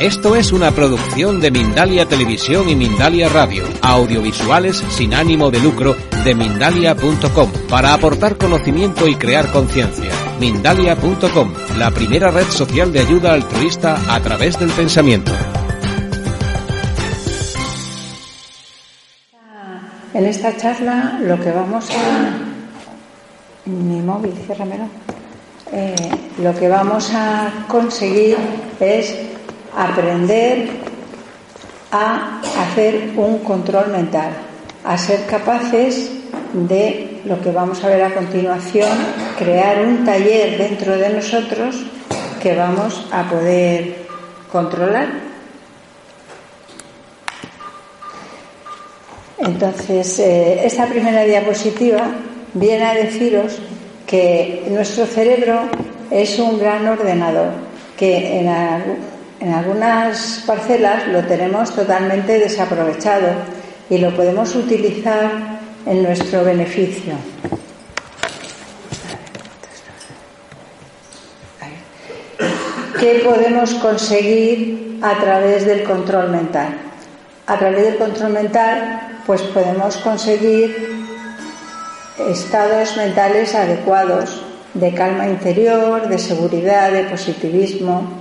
Esto es una producción de Mindalia Televisión y Mindalia Radio, audiovisuales sin ánimo de lucro de mindalia.com, para aportar conocimiento y crear conciencia. Mindalia.com, la primera red social de ayuda altruista a través del pensamiento. En esta charla lo que vamos a... Mi móvil, ciérramelo. Eh, lo que vamos a conseguir es aprender a hacer un control mental, a ser capaces de lo que vamos a ver a continuación, crear un taller dentro de nosotros que vamos a poder controlar. Entonces, eh, esta primera diapositiva viene a deciros que nuestro cerebro es un gran ordenador, que en, en algunas parcelas lo tenemos totalmente desaprovechado y lo podemos utilizar en nuestro beneficio. ¿Qué podemos conseguir a través del control mental? A través del control mental, pues podemos conseguir estados mentales adecuados de calma interior, de seguridad, de positivismo,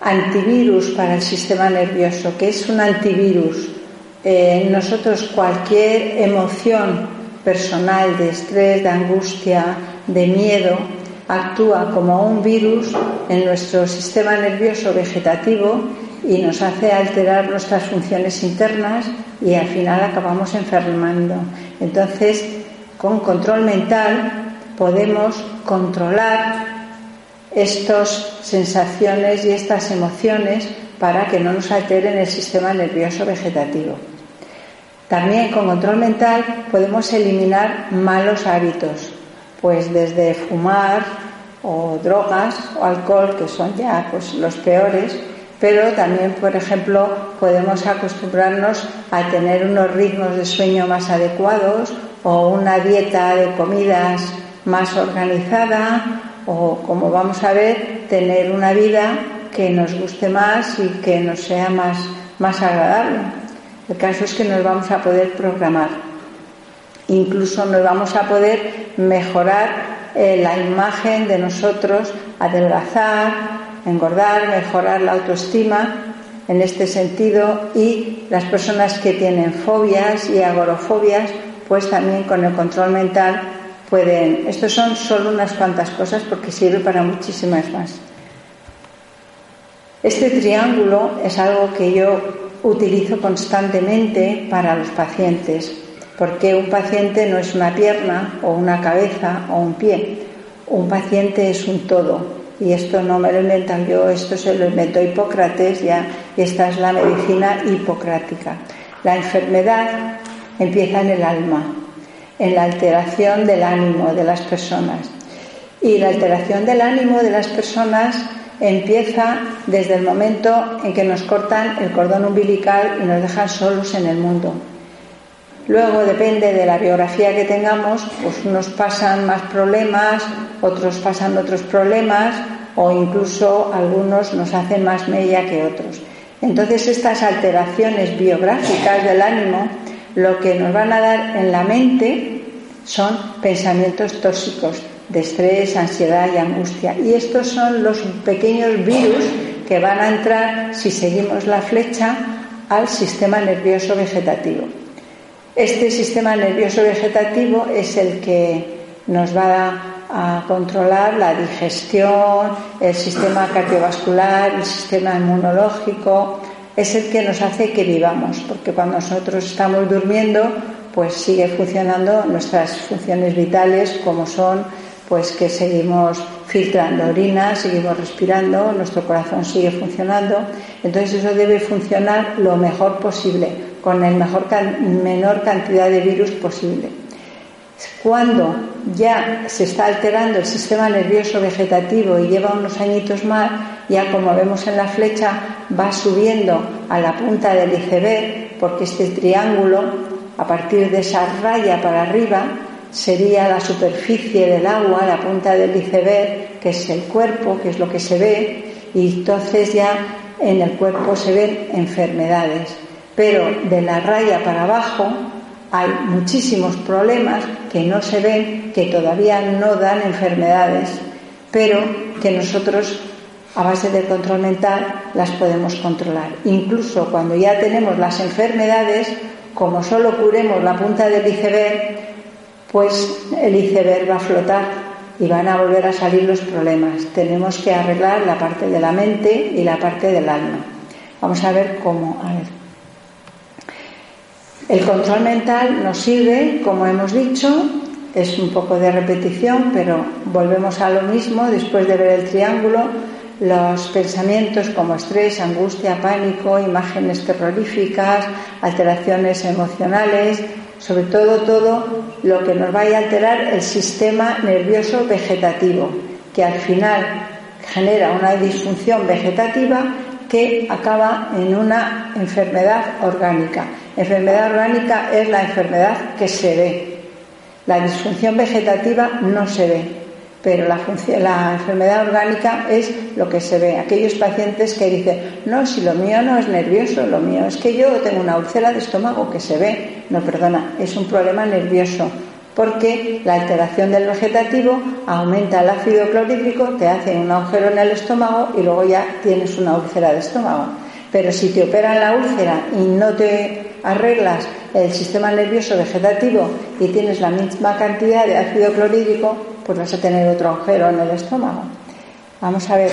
antivirus para el sistema nervioso. ¿Qué es un antivirus? Eh, nosotros cualquier emoción personal de estrés, de angustia, de miedo, actúa como un virus en nuestro sistema nervioso vegetativo y nos hace alterar nuestras funciones internas y al final acabamos enfermando. Entonces, con control mental podemos controlar estas sensaciones y estas emociones para que no nos alteren el sistema nervioso vegetativo. También con control mental podemos eliminar malos hábitos, pues desde fumar o drogas o alcohol, que son ya pues, los peores, pero también, por ejemplo, podemos acostumbrarnos a tener unos ritmos de sueño más adecuados o una dieta de comidas más organizada o, como vamos a ver, tener una vida que nos guste más y que nos sea más, más agradable. El caso es que nos vamos a poder programar. Incluso nos vamos a poder mejorar eh, la imagen de nosotros, adelgazar, engordar, mejorar la autoestima en este sentido y las personas que tienen fobias y agorafobias, pues también con el control mental pueden. Estos son solo unas cuantas cosas porque sirve para muchísimas más. Este triángulo es algo que yo utilizo constantemente para los pacientes, porque un paciente no es una pierna o una cabeza o un pie, un paciente es un todo. Y esto no me lo inventan yo, esto se lo inventó Hipócrates ya, y esta es la medicina hipocrática. La enfermedad empieza en el alma, en la alteración del ánimo de las personas. Y la alteración del ánimo de las personas empieza desde el momento en que nos cortan el cordón umbilical y nos dejan solos en el mundo. Luego depende de la biografía que tengamos, pues unos pasan más problemas, otros pasan otros problemas o incluso algunos nos hacen más mella que otros. Entonces estas alteraciones biográficas del ánimo lo que nos van a dar en la mente son pensamientos tóxicos, de estrés, ansiedad y angustia. Y estos son los pequeños virus que van a entrar, si seguimos la flecha, al sistema nervioso vegetativo. Este sistema nervioso vegetativo es el que nos va a controlar la digestión, el sistema cardiovascular, el sistema inmunológico, es el que nos hace que vivamos, porque cuando nosotros estamos durmiendo, pues sigue funcionando nuestras funciones vitales como son pues que seguimos filtrando orina, seguimos respirando, nuestro corazón sigue funcionando. Entonces eso debe funcionar lo mejor posible, con la mejor menor cantidad de virus posible. Cuando ya se está alterando el sistema nervioso vegetativo y lleva unos añitos más, ya como vemos en la flecha, va subiendo a la punta del iceberg, porque este triángulo, a partir de esa raya para arriba, sería la superficie del agua, la punta del iceberg, que es el cuerpo, que es lo que se ve, y entonces ya en el cuerpo se ven enfermedades. Pero de la raya para abajo hay muchísimos problemas que no se ven, que todavía no dan enfermedades, pero que nosotros a base del control mental las podemos controlar. Incluso cuando ya tenemos las enfermedades, como solo curemos la punta del iceberg, pues el iceberg va a flotar y van a volver a salir los problemas. Tenemos que arreglar la parte de la mente y la parte del alma. Vamos a ver cómo. A ver. El control mental nos sirve, como hemos dicho, es un poco de repetición, pero volvemos a lo mismo después de ver el triángulo. Los pensamientos como estrés, angustia, pánico, imágenes terroríficas, alteraciones emocionales, sobre todo todo lo que nos vaya a alterar el sistema nervioso vegetativo, que al final genera una disfunción vegetativa que acaba en una enfermedad orgánica. Enfermedad orgánica es la enfermedad que se ve. La disfunción vegetativa no se ve pero la, la, enfermedad orgánica es lo que se ve. Aquellos pacientes que dicen, no, si lo mío no es nervioso, lo mío es que yo tengo una úlcera de estómago que se ve. No, perdona, es un problema nervioso, porque la alteración del vegetativo aumenta el ácido clorhídrico, te hace un agujero en el estómago y luego ya tienes una úlcera de estómago. Pero si te operan la úlcera y no te arreglas el sistema nervioso vegetativo y tienes la misma cantidad de ácido clorhídrico, pues vas a tener otro agujero en el estómago. Vamos a ver.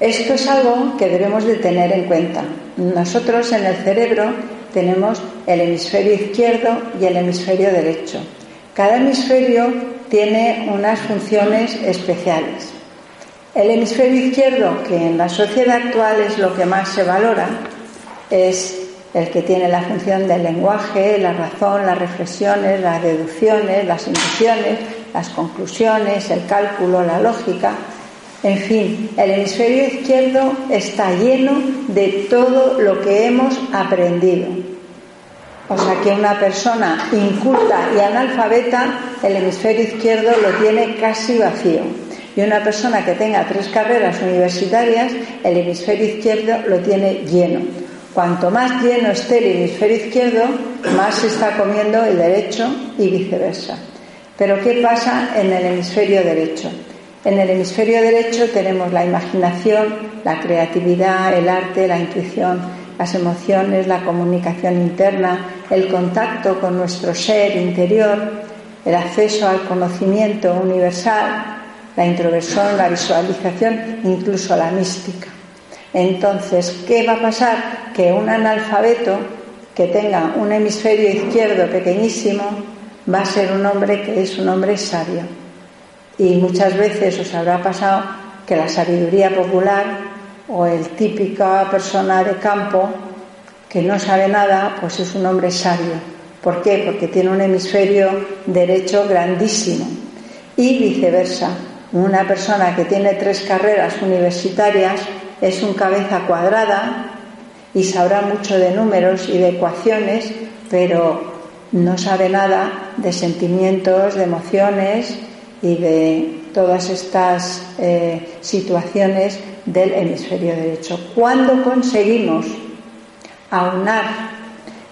Esto es algo que debemos de tener en cuenta. Nosotros en el cerebro tenemos el hemisferio izquierdo y el hemisferio derecho. Cada hemisferio tiene unas funciones especiales. El hemisferio izquierdo, que en la sociedad actual es lo que más se valora, es el que tiene la función del lenguaje, la razón, las reflexiones, las deducciones, las inducciones, las conclusiones, el cálculo, la lógica. En fin, el hemisferio izquierdo está lleno de todo lo que hemos aprendido. O sea que una persona inculta y analfabeta, el hemisferio izquierdo lo tiene casi vacío. Y una persona que tenga tres carreras universitarias, el hemisferio izquierdo lo tiene lleno. Cuanto más lleno esté el hemisferio izquierdo, más se está comiendo el derecho y viceversa. Pero ¿qué pasa en el hemisferio derecho? En el hemisferio derecho tenemos la imaginación, la creatividad, el arte, la intuición, las emociones, la comunicación interna, el contacto con nuestro ser interior, el acceso al conocimiento universal, la introversión, la visualización, incluso la mística. Entonces, ¿qué va a pasar? Que un analfabeto que tenga un hemisferio izquierdo pequeñísimo va a ser un hombre que es un hombre sabio. Y muchas veces os habrá pasado que la sabiduría popular o el típica persona de campo que no sabe nada, pues es un hombre sabio. ¿Por qué? Porque tiene un hemisferio derecho grandísimo. Y viceversa, una persona que tiene tres carreras universitarias es un cabeza cuadrada y sabrá mucho de números y de ecuaciones, pero no sabe nada de sentimientos, de emociones y de todas estas eh, situaciones del hemisferio derecho. Cuando conseguimos aunar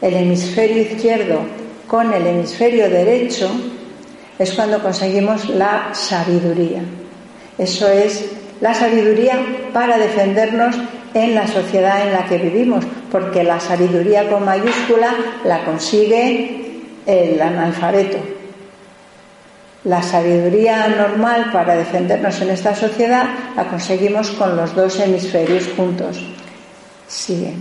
el hemisferio izquierdo con el hemisferio derecho, es cuando conseguimos la sabiduría. Eso es la sabiduría para defendernos en la sociedad en la que vivimos, porque la sabiduría con mayúscula la consigue el analfabeto. La sabiduría normal para defendernos en esta sociedad la conseguimos con los dos hemisferios juntos. Sigue.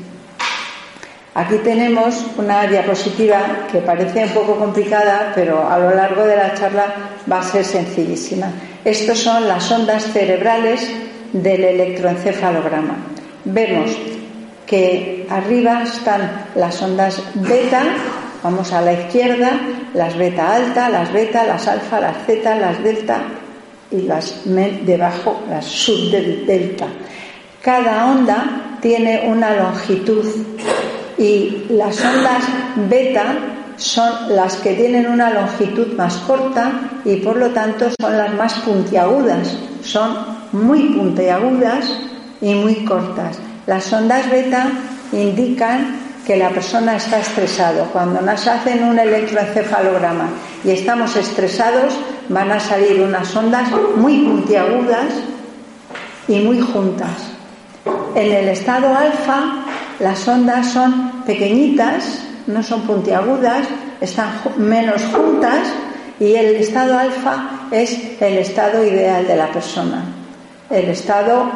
Aquí tenemos una diapositiva que parece un poco complicada, pero a lo largo de la charla va a ser sencillísima. Estos son las ondas cerebrales del electroencefalograma. Vemos que arriba están las ondas beta Vamos a la izquierda, las beta alta, las beta, las alfa, las zeta, las delta y las debajo, las sub delta. Cada onda tiene una longitud y las ondas beta son las que tienen una longitud más corta y por lo tanto son las más puntiagudas. Son muy puntiagudas y muy cortas. Las ondas beta indican que la persona está estresado. Cuando nos hacen un electroencefalograma y estamos estresados, van a salir unas ondas muy puntiagudas y muy juntas. En el estado alfa, las ondas son pequeñitas, no son puntiagudas, están menos juntas y el estado alfa es el estado ideal de la persona. El estado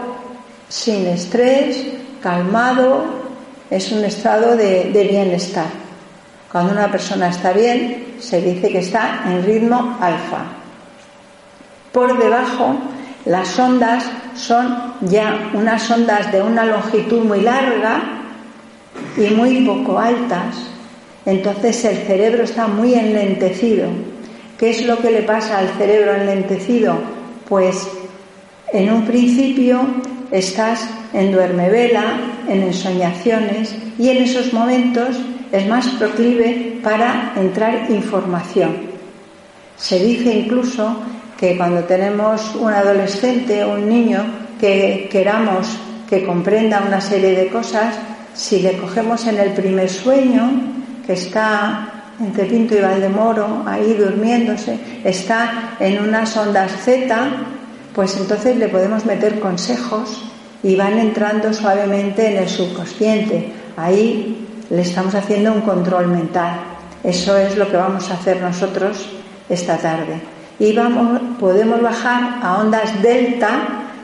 sin estrés, calmado, es un estado de, bienestar. Cuando una persona está bien, se dice que está en ritmo alfa. Por debajo, las ondas son ya unas ondas de una longitud muy larga y muy poco altas. Entonces el cerebro está muy enlentecido. ¿Qué es lo que le pasa al cerebro enlentecido? Pues en un principio estás en duermevela, en ensoñaciones y en esos momentos es más proclive para entrar información. Se dice incluso que cuando tenemos un adolescente o un niño que queramos que comprenda una serie de cosas, si le cogemos en el primer sueño, que está entre Pinto y Valdemoro, ahí durmiéndose, está en unas ondas Z, pues entonces le podemos meter consejos y van entrando suavemente en el subconsciente. Ahí le estamos haciendo un control mental. Eso es lo que vamos a hacer nosotros esta tarde. Y vamos, podemos bajar a ondas delta,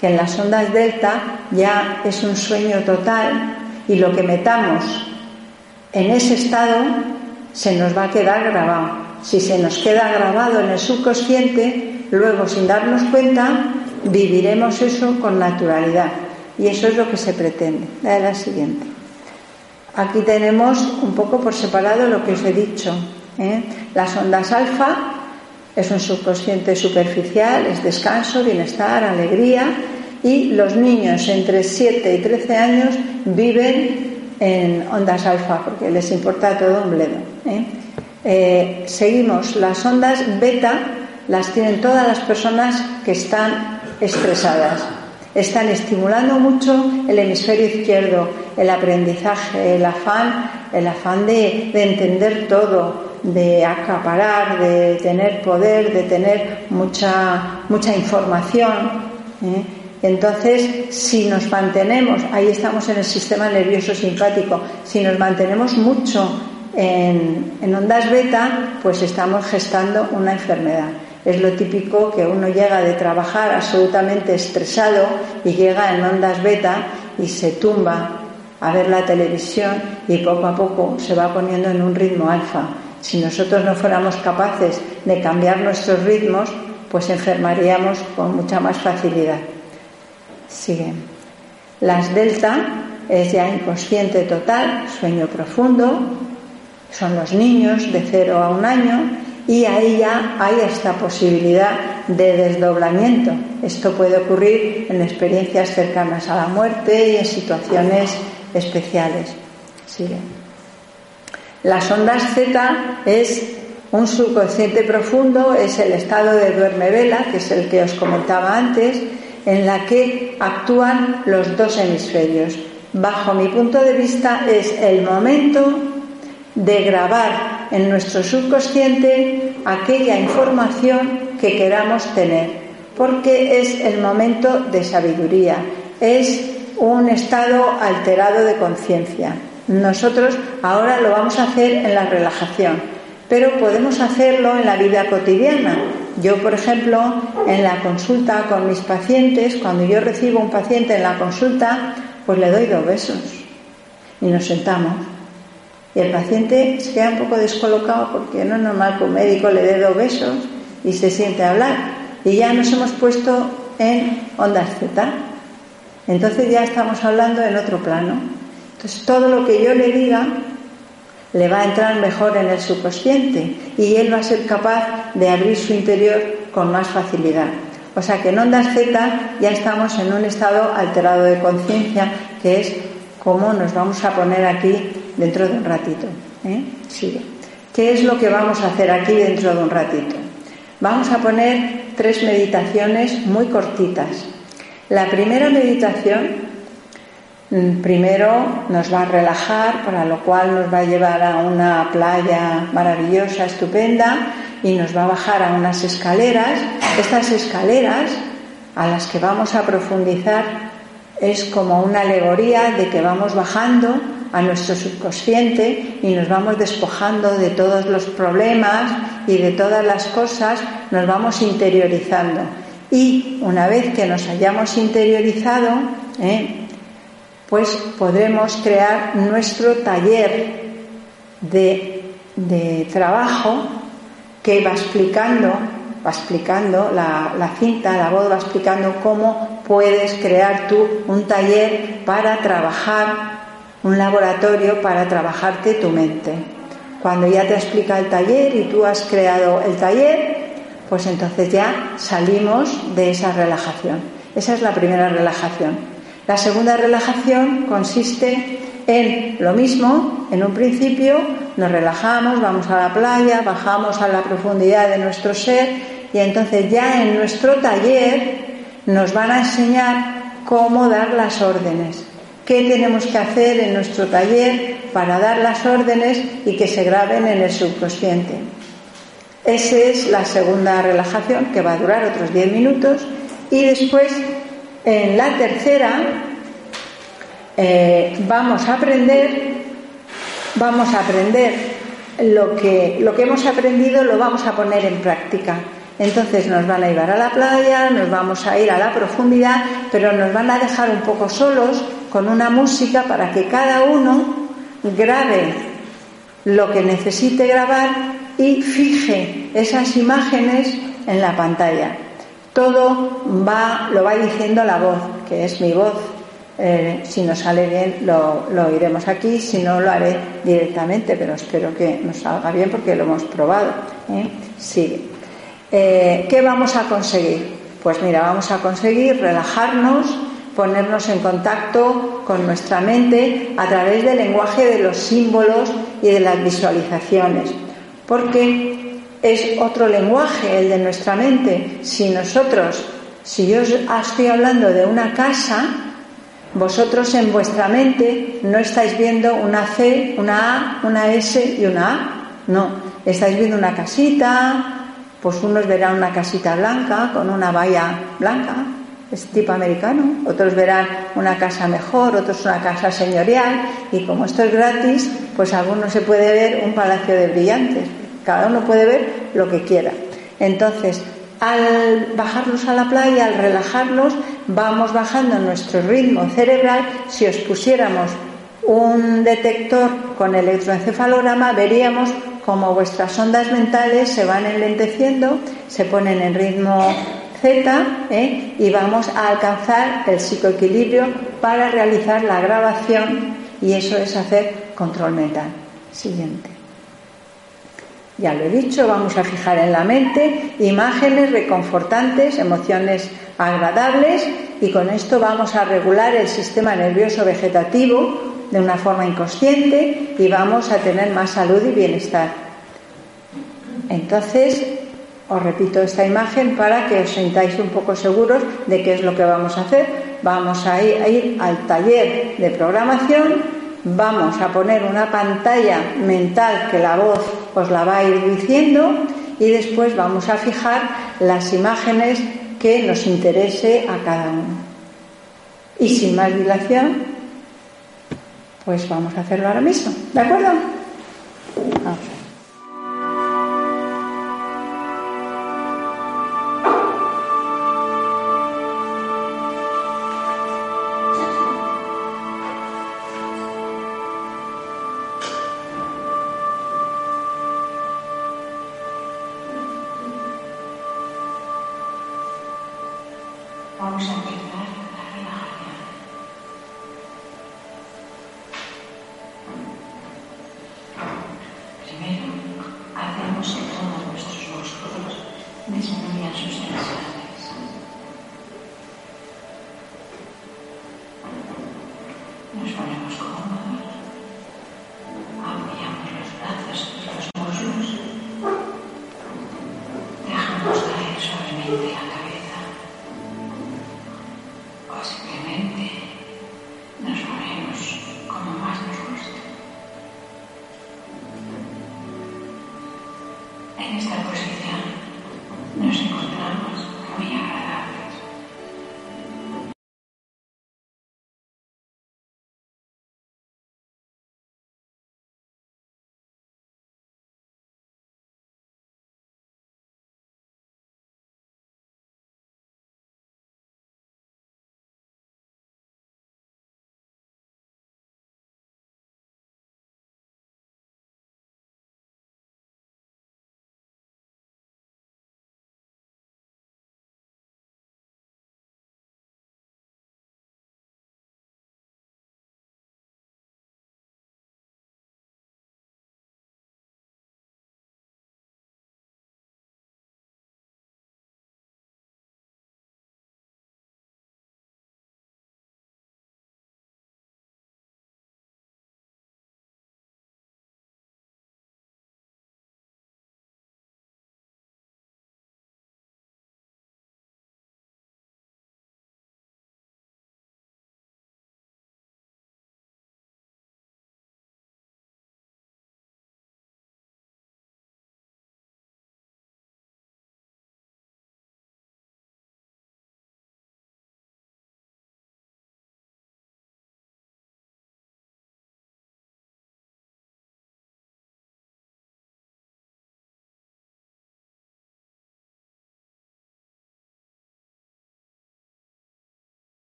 que en las ondas delta ya es un sueño total y lo que metamos en ese estado se nos va a quedar grabado. Si se nos queda grabado en el subconsciente, luego sin darnos cuenta, viviremos eso con naturalidad. Y eso es lo que se pretende. La siguiente. Aquí tenemos un poco por separado lo que os he dicho. ¿eh? Las ondas alfa es un subconsciente superficial, es descanso, bienestar, alegría. Y los niños entre 7 y 13 años viven en ondas alfa porque les importa todo un bledo. ¿eh? Eh, seguimos, las ondas beta las tienen todas las personas que están estresadas. Están estimulando mucho el hemisferio izquierdo, el aprendizaje, el afán, el afán de, entender todo, de acaparar, de tener poder, de tener mucha, mucha información. ¿eh? Entonces, si nos mantenemos, ahí estamos en el sistema nervioso simpático, si nos mantenemos mucho en, ondas beta, pues estamos gestando una enfermedad. Es lo típico que uno llega de trabajar absolutamente estresado y llega en ondas beta y se tumba a ver la televisión y poco a poco se va poniendo en un ritmo alfa. Si nosotros no fuéramos capaces de cambiar nuestros ritmos, pues enfermaríamos con mucha más facilidad. Sigue. Las delta es ya inconsciente total, sueño profundo, son los niños de 0 a un año y ahí ya hay esta posibilidad de desdoblamiento. Esto puede ocurrir en experiencias cercanas a la muerte y en situaciones especiales. Sigue. Las ondas Z es un subconsciente profundo, es el estado de duerme vela, que es el que os comentaba antes, en la que actúan los dos hemisferios. Bajo mi punto de vista es el momento de grabar en nuestro subconsciente aquella información que queramos tener, porque es el momento de sabiduría, es un estado alterado de conciencia. Nosotros ahora lo vamos a hacer en la relajación, pero podemos hacerlo en la vida cotidiana. Yo, por ejemplo, en la consulta con mis pacientes, cuando yo recibo un paciente en la consulta, pues le doy dos besos y nos sentamos. Y el paciente se queda un poco descolocado porque no es normal que un médico le dé dos besos y se siente a hablar. Y ya nos hemos puesto en ondas Z. Entonces ya estamos hablando en otro plano. Entonces todo lo que yo le diga le va a entrar mejor en el subconsciente y él va a ser capaz de abrir su interior con más facilidad. O sea que en ondas Z ya estamos en un estado alterado de conciencia que es como nos vamos a poner aquí dentro de un ratito. ¿eh? ¿Qué es lo que vamos a hacer aquí dentro de un ratito? Vamos a poner tres meditaciones muy cortitas. La primera meditación primero nos va a relajar, para lo cual nos va a llevar a una playa maravillosa, estupenda, y nos va a bajar a unas escaleras. Estas escaleras a las que vamos a profundizar es como una alegoría de que vamos bajando a nuestro subconsciente y nos vamos despojando de todos los problemas y de todas las cosas, nos vamos interiorizando. Y una vez que nos hayamos interiorizado, ¿eh? Pues podremos crear nuestro taller de, trabajo que va explicando, va explicando la, la, cinta, la voz va explicando cómo puedes crear tú un taller para trabajar, un laboratorio para trabajarte tu mente. Cuando ya te explica el taller y tú has creado el taller, pues entonces ya salimos de esa relajación. Esa es la primera relajación. La segunda relajación consiste en lo mismo, en un principio nos relajamos, vamos a la playa, bajamos a la profundidad de nuestro ser y entonces ya en nuestro taller nos van a enseñar cómo dar las órdenes, qué tenemos que hacer en nuestro taller para dar las órdenes y que se graben en el subconsciente. Esa es la segunda relajación que va a durar otros 10 minutos y después en la tercera eh, vamos a aprender, vamos a aprender lo que, lo que hemos aprendido, lo vamos a poner en práctica. Entonces nos van a llevar a la playa, nos vamos a ir a la profundidad, pero nos van a dejar un poco solos con una música para que cada uno grabe lo que necesite grabar y fije esas imágenes en la pantalla. Todo va, lo va diciendo la voz, que es mi voz, eh, si nos sale bien lo, lo, iremos aquí, si no lo haré directamente, pero espero que nos salga bien porque lo hemos probado. ¿eh? Sigue. Eh, ¿Qué vamos a conseguir? Pues mira, vamos a conseguir relajarnos, ponernos en contacto con nuestra mente a través del lenguaje de los símbolos y de las visualizaciones, porque es otro lenguaje el de nuestra mente. Si nosotros, si yo estoy hablando de una casa, vosotros en vuestra mente no estáis viendo una C, una A, una S y una A. No, estáis viendo una casita, pues unos verán una casita blanca con una valla blanca, es tipo americano, otros verán una casa mejor, otros una casa señorial y como esto es gratis, pues algunos se puede ver un palacio de brillantes. Cada uno puede ver lo que quiera. Entonces, al bajarnos a la playa, al relajarnos, vamos bajando nuestro ritmo cerebral. Si os pusiéramos un detector con electroencefalograma, veríamos cómo vuestras ondas mentales se van enlenteciendo, se ponen en ritmo Z ¿eh? y vamos a alcanzar el psicoequilibrio para realizar la grabación y eso es hacer control mental. Siguiente. Ya lo he dicho, vamos a fijar en la mente imágenes reconfortantes, emociones agradables y con esto vamos a regular el sistema nervioso vegetativo de una forma inconsciente y vamos a tener más salud y bienestar. Entonces, os repito esta imagen para que os sintáis un poco seguros de qué es lo que vamos a hacer. Vamos a ir, a ir al taller de programación vamos a poner una pantalla mental que la voz os la va a ir diciendo y después vamos a fijar las imágenes que nos interese a cada uno. Y sin más dilación, pues vamos a hacerlo ahora mismo. ¿De acuerdo?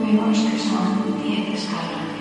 vemos que son 10 escalas.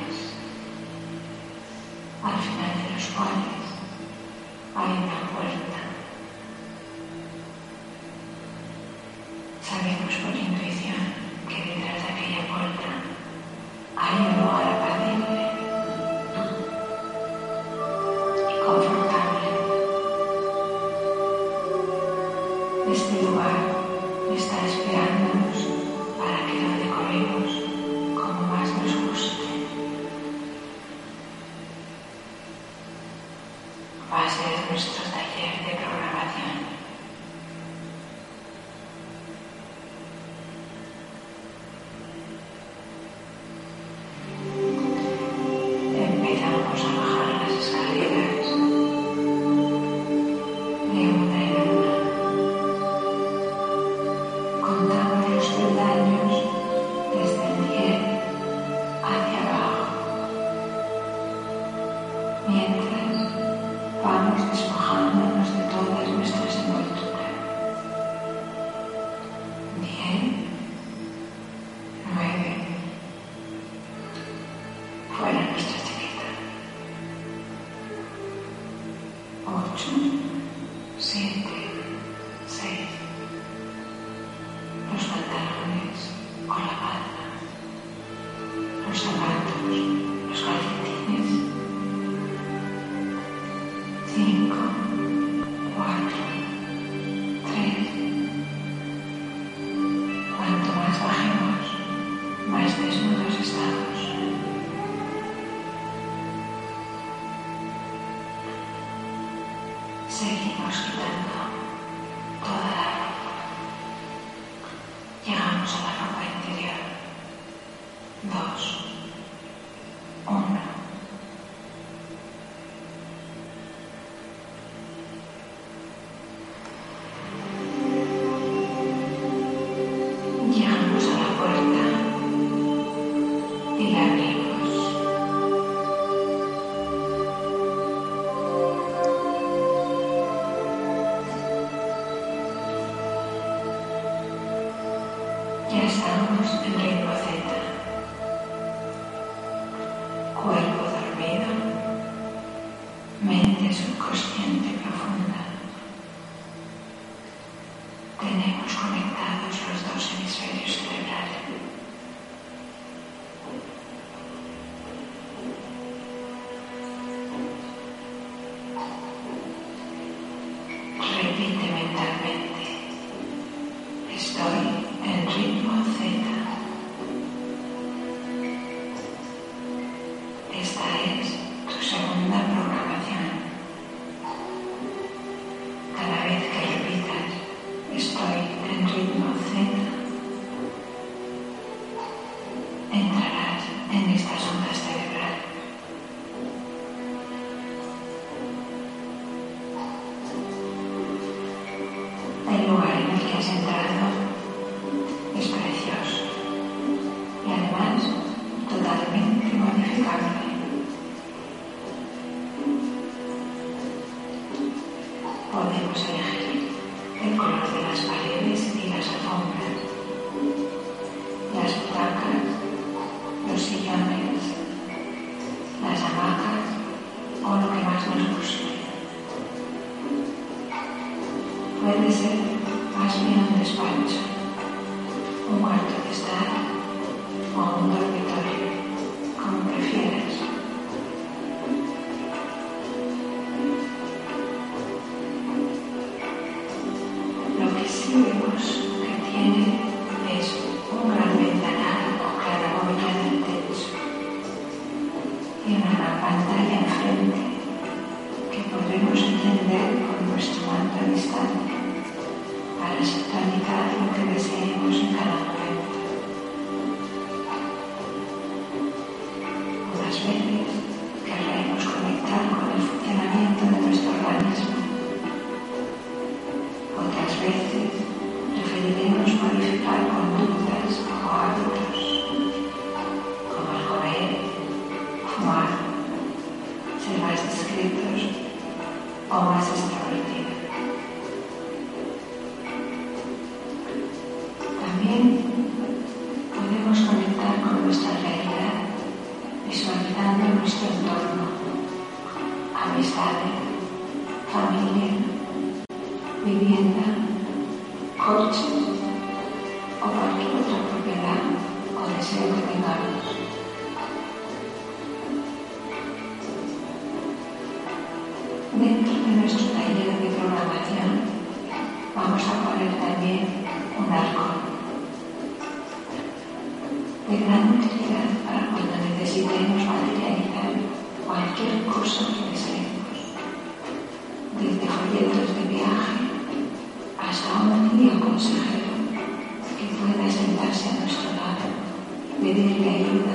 Ya estamos en ritmo Z. Cuerpo dormido, mente subconsciente profunda. Tenemos conectados los dos hemisferios consejero que pueda sentarse a nuestro lado, pedirle ayuda,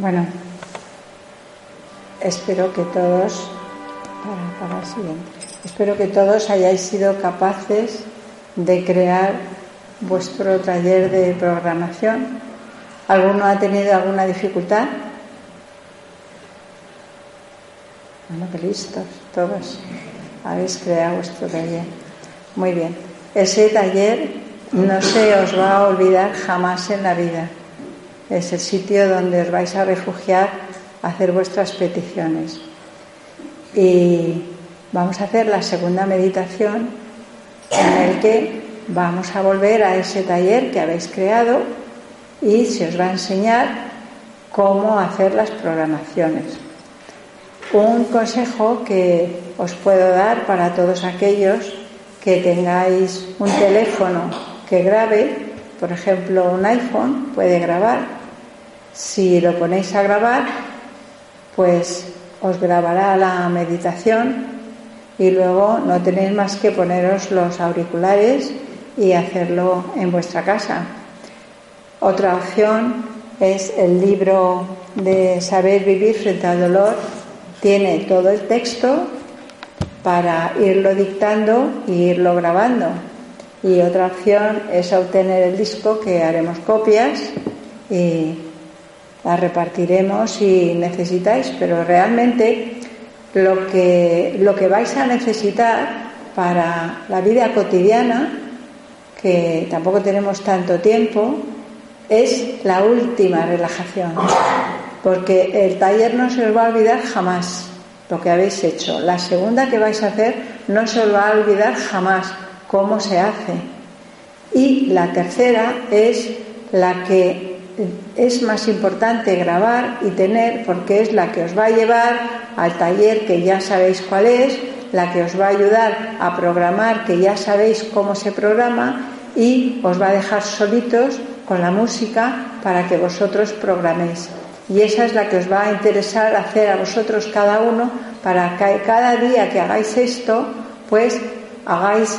Bueno, espero que todos, para siguiente, espero que todos hayáis sido capaces de crear vuestro taller de programación. ¿Alguno ha tenido alguna dificultad? Bueno, que listos, todos habéis creado vuestro taller. Muy bien. Ese taller no se os va a olvidar jamás en la vida. Es el sitio donde os vais a refugiar a hacer vuestras peticiones. Y vamos a hacer la segunda meditación en el que vamos a volver a ese taller que habéis creado y se os va a enseñar cómo hacer las programaciones. Un consejo que os puedo dar para todos aquellos que tengáis un teléfono que grabe, por ejemplo un iPhone puede grabar. Si lo ponéis a grabar, pues os grabará la meditación y luego no tenéis más que poneros los auriculares y hacerlo en vuestra casa. Otra opción es el libro de Saber vivir frente al dolor. Tiene todo el texto para irlo dictando y irlo grabando. Y otra opción es obtener el disco que haremos copias y las repartiremos si necesitáis, pero realmente lo que, lo que vais a necesitar para la vida cotidiana, que tampoco tenemos tanto tiempo, es la última relajación, porque el taller no se os va a olvidar jamás lo que habéis hecho. La segunda que vais a hacer no se os va a olvidar jamás cómo se hace. Y la tercera es la que es más importante grabar y tener porque es la que os va a llevar al taller que ya sabéis cuál es, la que os va a ayudar a programar que ya sabéis cómo se programa y os va a dejar solitos con la música para que vosotros programéis. Y esa es la que os va a interesar hacer a vosotros cada uno para que cada día que hagáis esto, pues hagáis,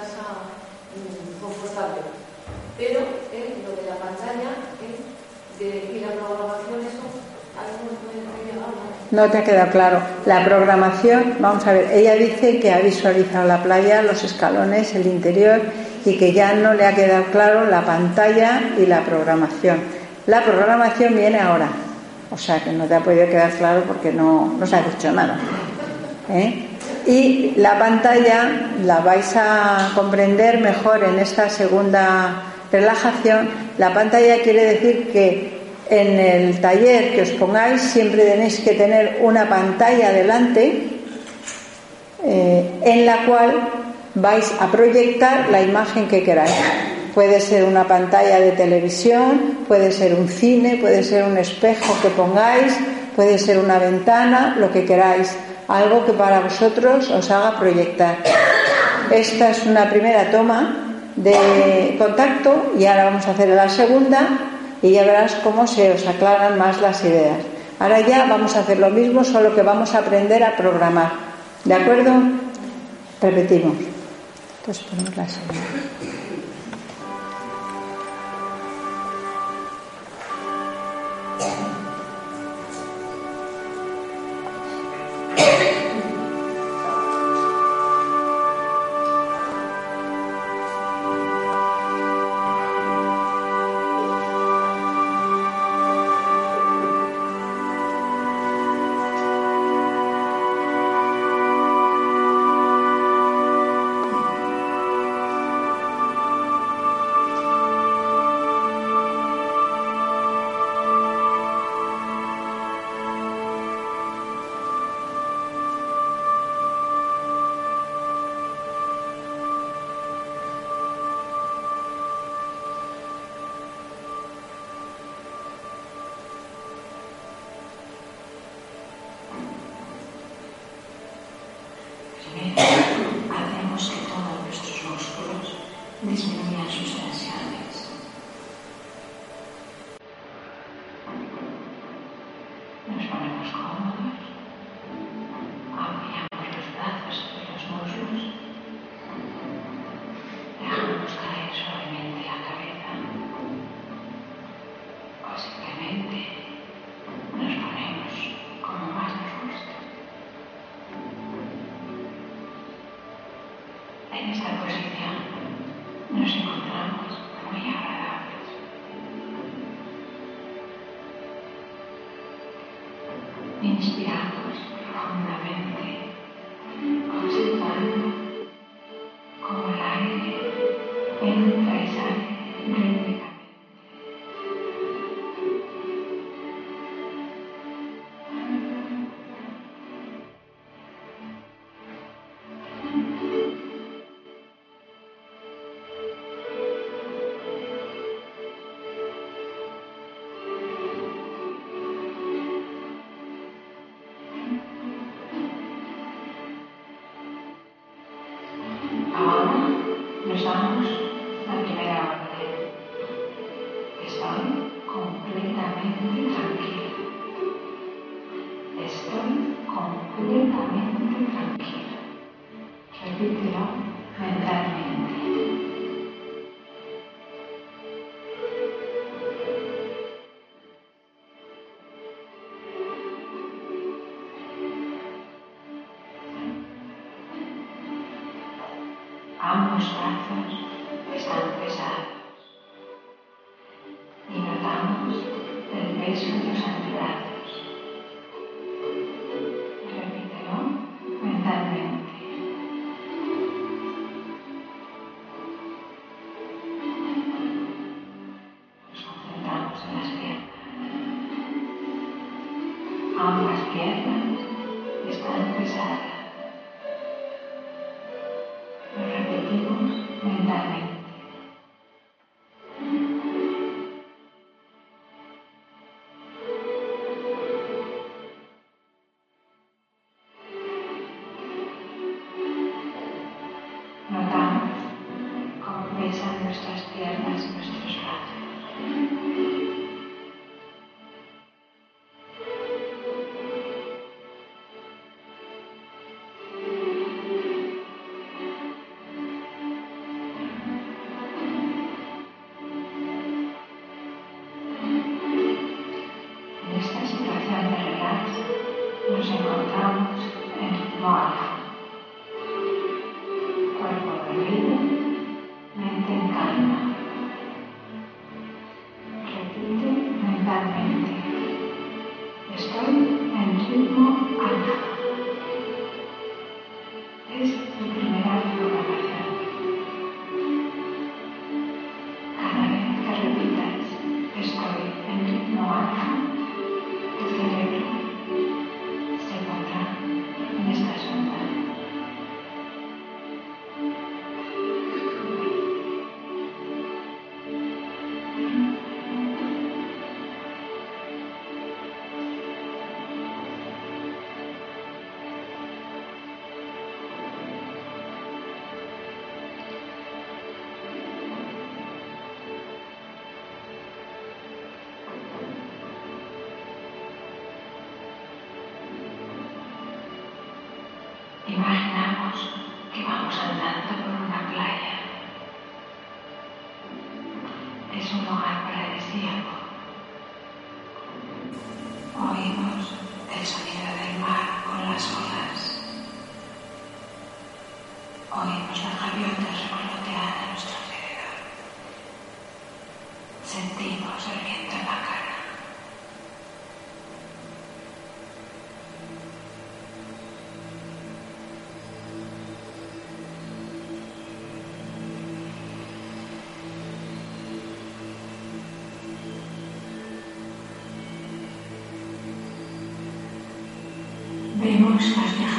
No te ha quedado claro. La programación, vamos a ver, ella dice que ha visualizado la playa, los escalones, el interior y que ya no le ha quedado claro la pantalla y la programación. La programación viene ahora, o sea que no te ha podido quedar claro porque no, no se ha dicho nada. ¿eh? Y la pantalla la vais a comprender mejor en esta segunda relajación. La pantalla quiere decir que en el taller que os pongáis siempre tenéis que tener una pantalla delante eh, en la cual vais a proyectar la imagen que queráis. Puede ser una pantalla de televisión, puede ser un cine, puede ser un espejo que pongáis, puede ser una ventana, lo que queráis, algo que para vosotros os haga proyectar. Esta es una primera toma de contacto y ahora vamos a hacer la segunda y ya verás cómo se os aclaran más las ideas. Ahora ya vamos a hacer lo mismo, solo que vamos a aprender a programar. ¿De acuerdo? Repetimos. Entonces ponemos la segunda. desmoronar sus Vemos las viejas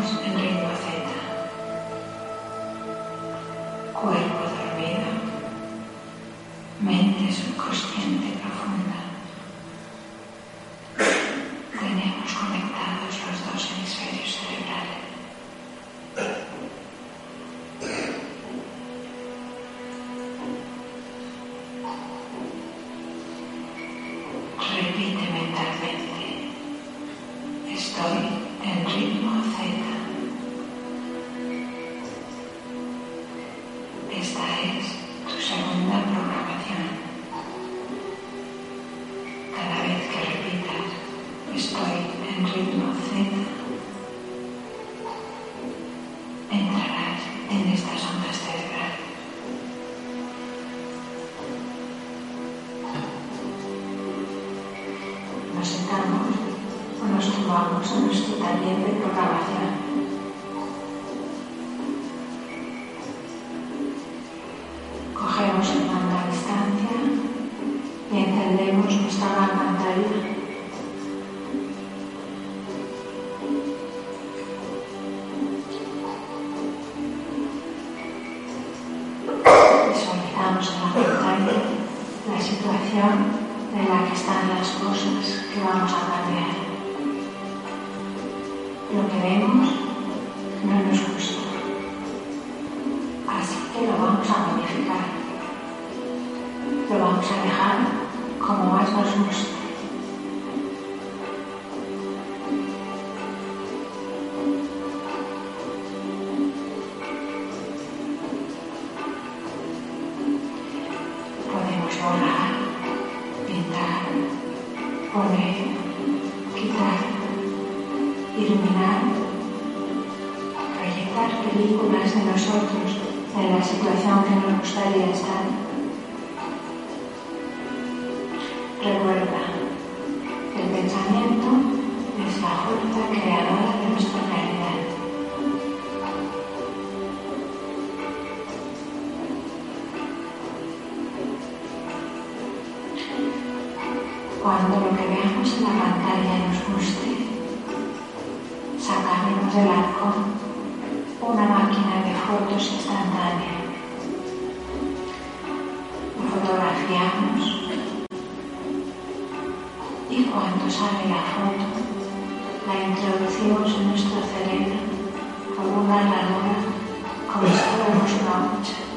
and dream manos del arco una máquina de fotos instantánea. Lo fotografiamos y cuando sale la foto la introducimos en nuestro cerebro como una granura, como si fuéramos una hucha.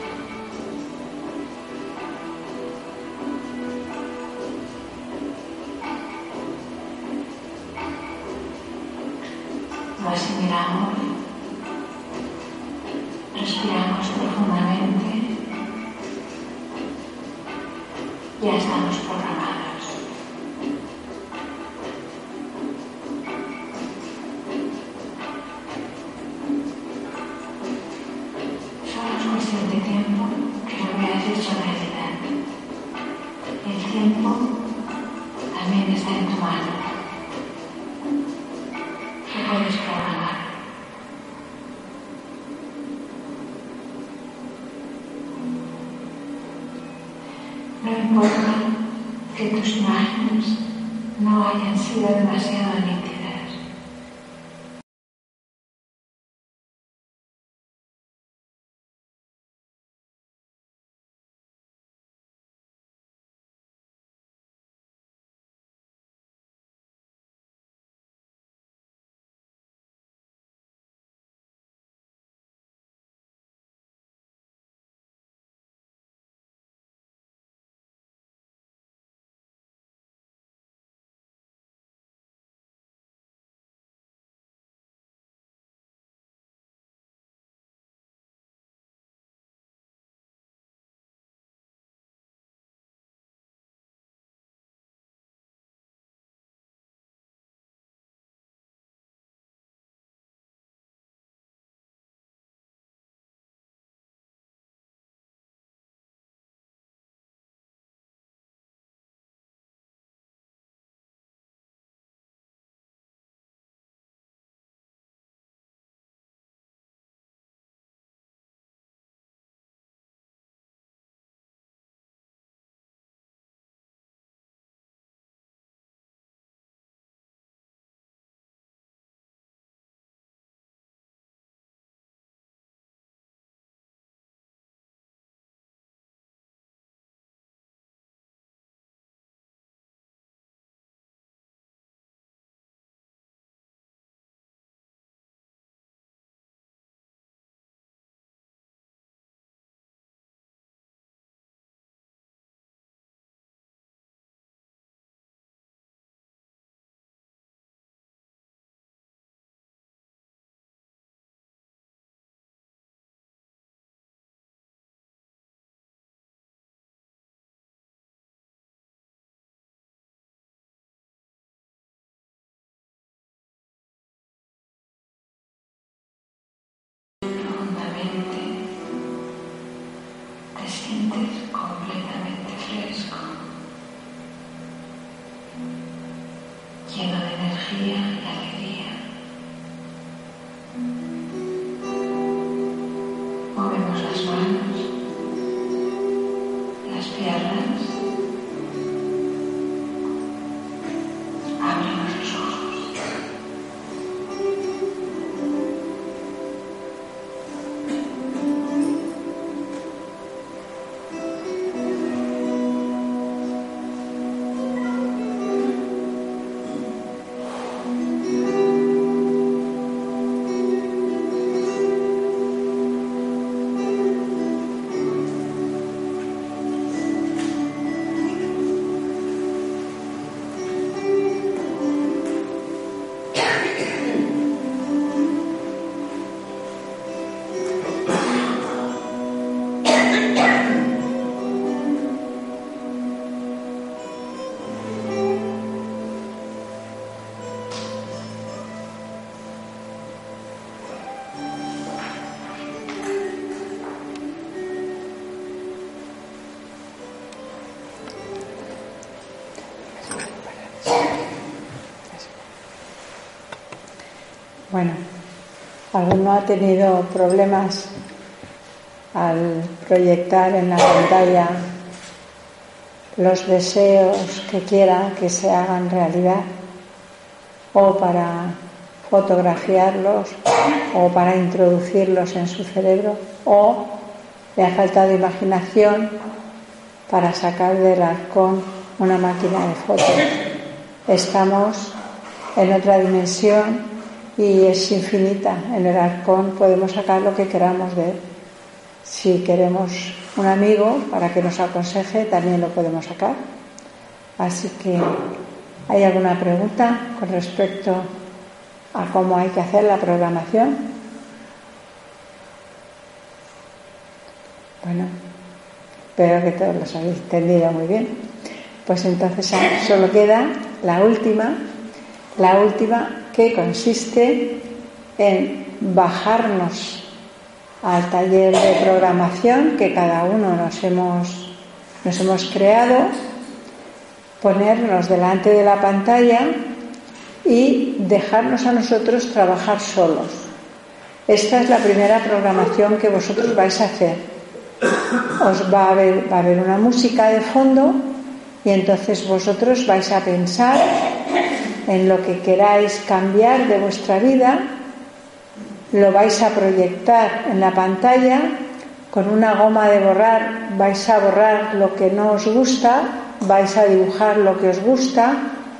¿Alguno ha tenido problemas al proyectar en la pantalla los deseos que quiera que se hagan realidad? ¿O para fotografiarlos? ¿O para introducirlos en su cerebro? ¿O le ha faltado imaginación para sacar del arcón una máquina de fotos? Estamos en otra dimensión y es infinita. En el arcón podemos sacar lo que queramos de él. Si queremos un amigo para que nos aconseje, también lo podemos sacar. Así que, ¿hay alguna pregunta con respecto a cómo hay que hacer la programación? Bueno, espero que todos los habéis entendido muy bien. Pues entonces solo queda la última, la última que consiste en bajarnos al taller de programación que cada uno nos hemos, nos hemos creado, ponernos delante de la pantalla y dejarnos a nosotros trabajar solos. Esta es la primera programación que vosotros vais a hacer. Os va a haber, va a haber una música de fondo y entonces vosotros vais a pensar en lo que queráis cambiar de vuestra vida, lo vais a proyectar en la pantalla, con una goma de borrar vais a borrar lo que no os gusta, vais a dibujar lo que os gusta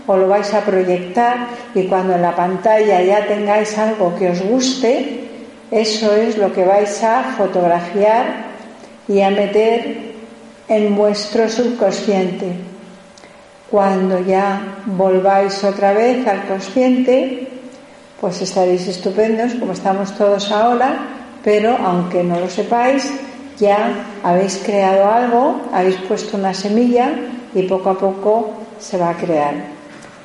o lo vais a proyectar y cuando en la pantalla ya tengáis algo que os guste, eso es lo que vais a fotografiar y a meter en vuestro subconsciente. Cuando ya volváis otra vez al consciente, pues estaréis estupendos como estamos todos ahora, pero aunque no lo sepáis, ya habéis creado algo, habéis puesto una semilla y poco a poco se va a crear.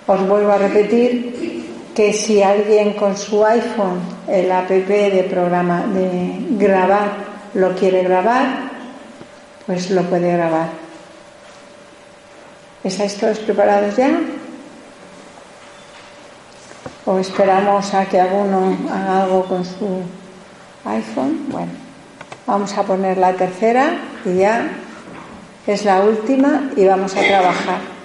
Os vuelvo a repetir que si alguien con su iPhone, el app de programa de grabar, lo quiere grabar, pues lo puede grabar. ¿Estáis todos preparados ya? ¿O esperamos a que alguno haga algo con su iPhone? Bueno, vamos a poner la tercera y ya es la última y vamos a trabajar.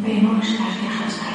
Vemos las viejas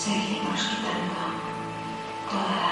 seguimos quitando toda la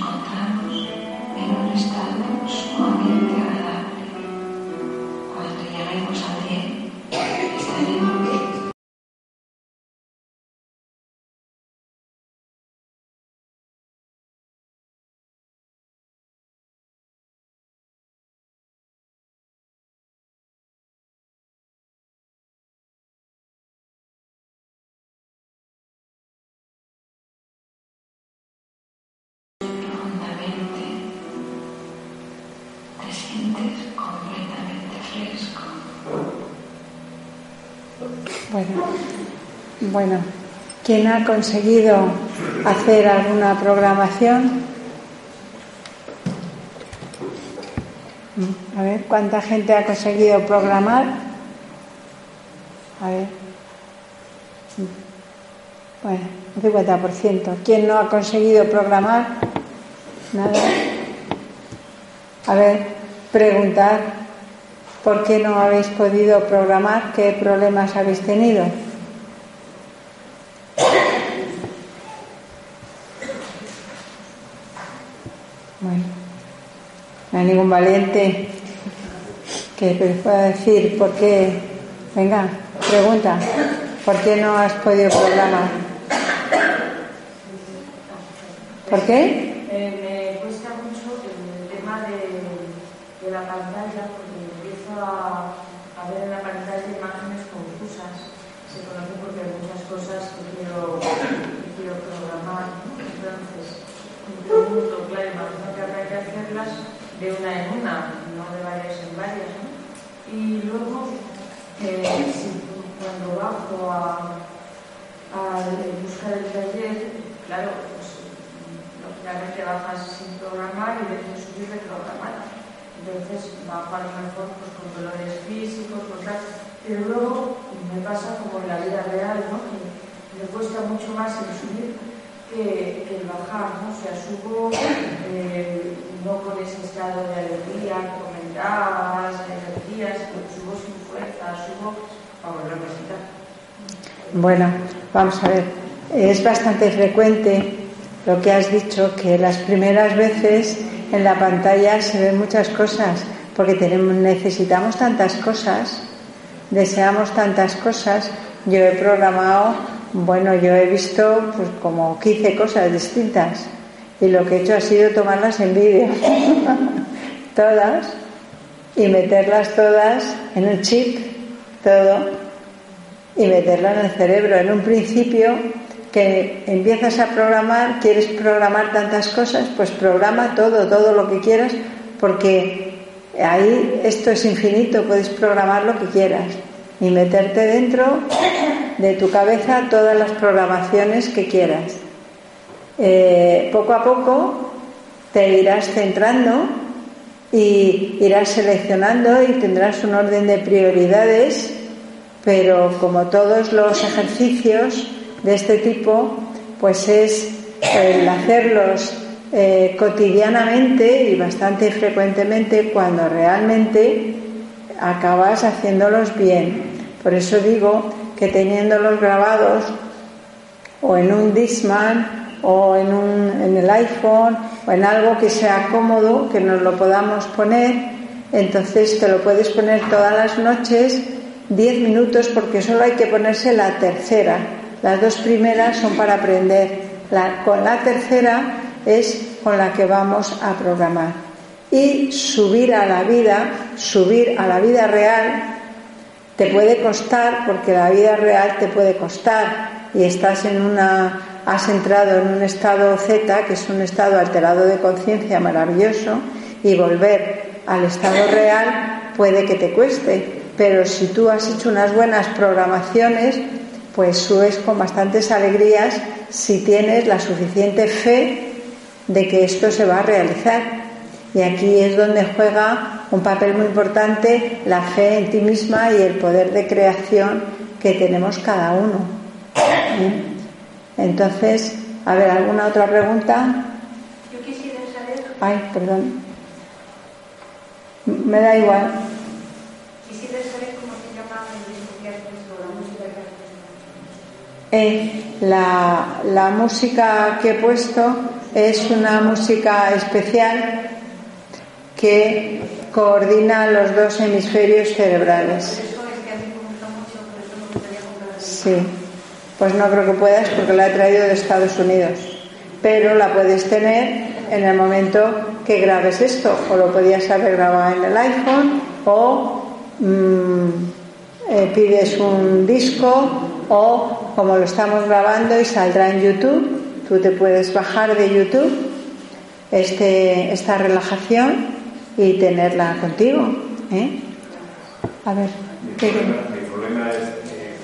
nos encontramos Bueno, bueno, ¿quién ha conseguido hacer alguna programación? Mm, A ver, ¿cuánta gente ha conseguido programar? A ver. Mm, Bueno, un 50%. ¿Quién no ha conseguido programar? Nada. A ver, preguntar. ¿Por qué no habéis podido programar? ¿Qué problemas habéis tenido? Bueno, no hay ningún valiente que pueda decir por qué. Venga, pregunta. ¿Por qué no has podido programar? ¿Por qué? Eh, me cuesta mucho el tema de, de la pantalla a, ver en la pantalla imágenes confusas. Se conoce porque hay muchas cosas que quiero, quiero programar. Entonces, me pregunto, claro, imagino que habrá que hacerlas de una en una, no de varias en varias. Y luego, eh, cuando bajo a, a buscar el taller, claro, pues lógicamente bajas sin programar y veces subir reprogramada. Entonces bajo a lo mejor pues, con dolores físicos, con tal. Pero luego me pasa como en la vida real, ¿no? Que me cuesta mucho más el subir que, que el bajar, ¿no? O sea, subo eh, no con ese estado de alegría comentabas, energías, subo sin fuerza, subo a volver a. Bueno, vamos a ver. Es bastante frecuente lo que has dicho, que las primeras veces en la pantalla se ven muchas cosas, porque tenemos, necesitamos tantas cosas, deseamos tantas cosas. Yo he programado, bueno, yo he visto pues, como 15 cosas distintas y lo que he hecho ha sido tomarlas en vídeo, todas, y meterlas todas en un chip, todo, y meterlas en el cerebro. En un principio que empiezas a programar, quieres programar tantas cosas, pues programa todo, todo lo que quieras, porque ahí esto es infinito, puedes programar lo que quieras y meterte dentro de tu cabeza todas las programaciones que quieras. Eh, poco a poco te irás centrando y irás seleccionando y tendrás un orden de prioridades, pero como todos los ejercicios, de este tipo, pues es el hacerlos eh, cotidianamente y bastante frecuentemente cuando realmente acabas haciéndolos bien. Por eso digo que teniéndolos grabados o en un Discman o en, un, en el iPhone o en algo que sea cómodo, que nos lo podamos poner, entonces te lo puedes poner todas las noches 10 minutos porque solo hay que ponerse la tercera las dos primeras son para aprender. La, con la tercera es con la que vamos a programar. Y subir a la vida, subir a la vida real, te puede costar, porque la vida real te puede costar. Y estás en una, has entrado en un estado Z, que es un estado alterado de conciencia maravilloso, y volver al estado real puede que te cueste. Pero si tú has hecho unas buenas programaciones, pues subes con bastantes alegrías si tienes la suficiente fe de que esto se va a realizar. Y aquí es donde juega un papel muy importante la fe en ti misma y el poder de creación que tenemos cada uno. ¿Eh? Entonces, a ver, ¿alguna otra pregunta? Yo quisiera saber, Ay, perdón. Me da igual. quisiera saber cómo se llama el disco que has puesto, la música que has puesto. Eh, la, la música que he puesto es una música especial que coordina los dos hemisferios cerebrales. Sí, pues no creo que puedas porque la he traído de Estados Unidos, pero la puedes tener en el momento que grabes esto, o lo podías haber grabado en el iPhone, o mm, eh, pides un disco, o como lo estamos grabando y saldrá en YouTube, tú te puedes bajar de YouTube este, esta relajación y tenerla contigo. ¿eh? A ver, problema es que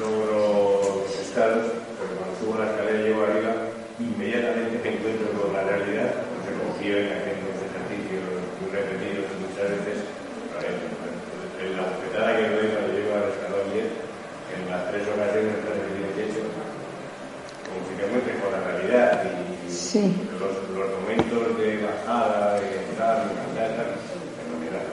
logro estar, porque cuando subo la escalera y llego arriba, inmediatamente me encuentro con la realidad, porque confío en haciendo los ejercicios muy repetidos muchas veces. En la bofetada que me doy cuando llego al escalón 10, en las tres ocasiones que he hecho, como si me encuentre con la realidad y Sí. los, los momentos de bajada, de entrar, de cantar, tal, fenomenal.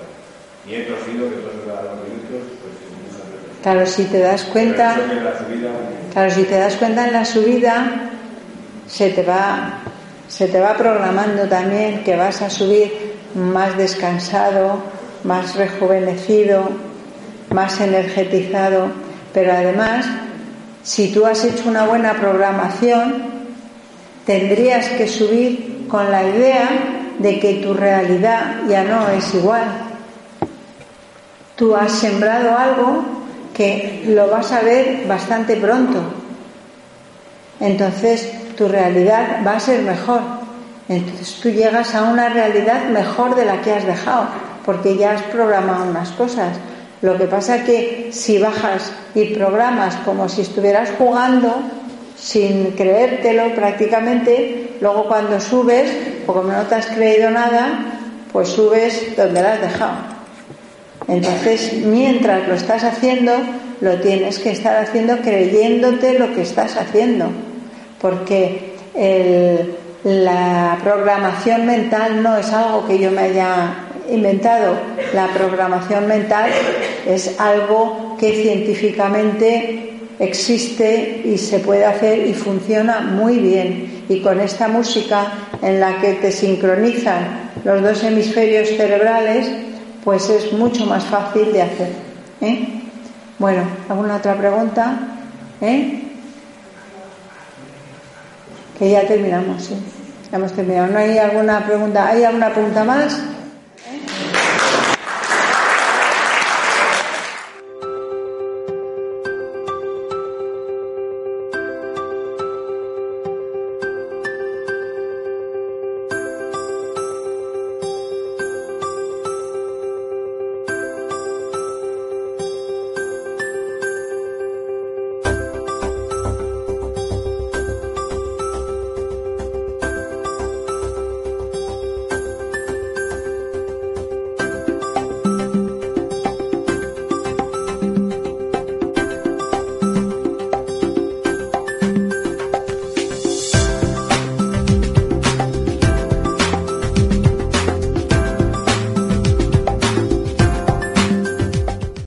Y he tosido que todos dos minutos, pues. Claro, si te das cuenta, la subida, claro, si te das cuenta en la subida, se te va, se te va programando también que vas a subir más descansado, más rejuvenecido, más energetizado, pero además, si tú has hecho una buena programación, tendrías que subir con la idea de que tu realidad ya no es igual. Tú has sembrado algo que lo vas a ver bastante pronto. Entonces tu realidad va a ser mejor. Entonces tú llegas a una realidad mejor de la que has dejado, porque ya has programado unas cosas. Lo que pasa que si bajas y programas como si estuvieras jugando, sin creértelo prácticamente, luego cuando subes, o como no te has creído nada, pues subes donde lo has dejado. Entonces, mientras lo estás haciendo, lo tienes que estar haciendo creyéndote lo que estás haciendo, porque el- la programación mental no es algo que yo me haya inventado. La programación mental es algo que científicamente existe y se puede hacer y funciona muy bien. Y con esta música en la que te sincronizan los dos hemisferios cerebrales, pues es mucho más fácil de hacer. ¿eh? Bueno, ¿alguna otra pregunta? ¿Eh? Que ya terminamos, sí. Ya hemos terminado. ¿No hay alguna pregunta? ¿Hay alguna pregunta más?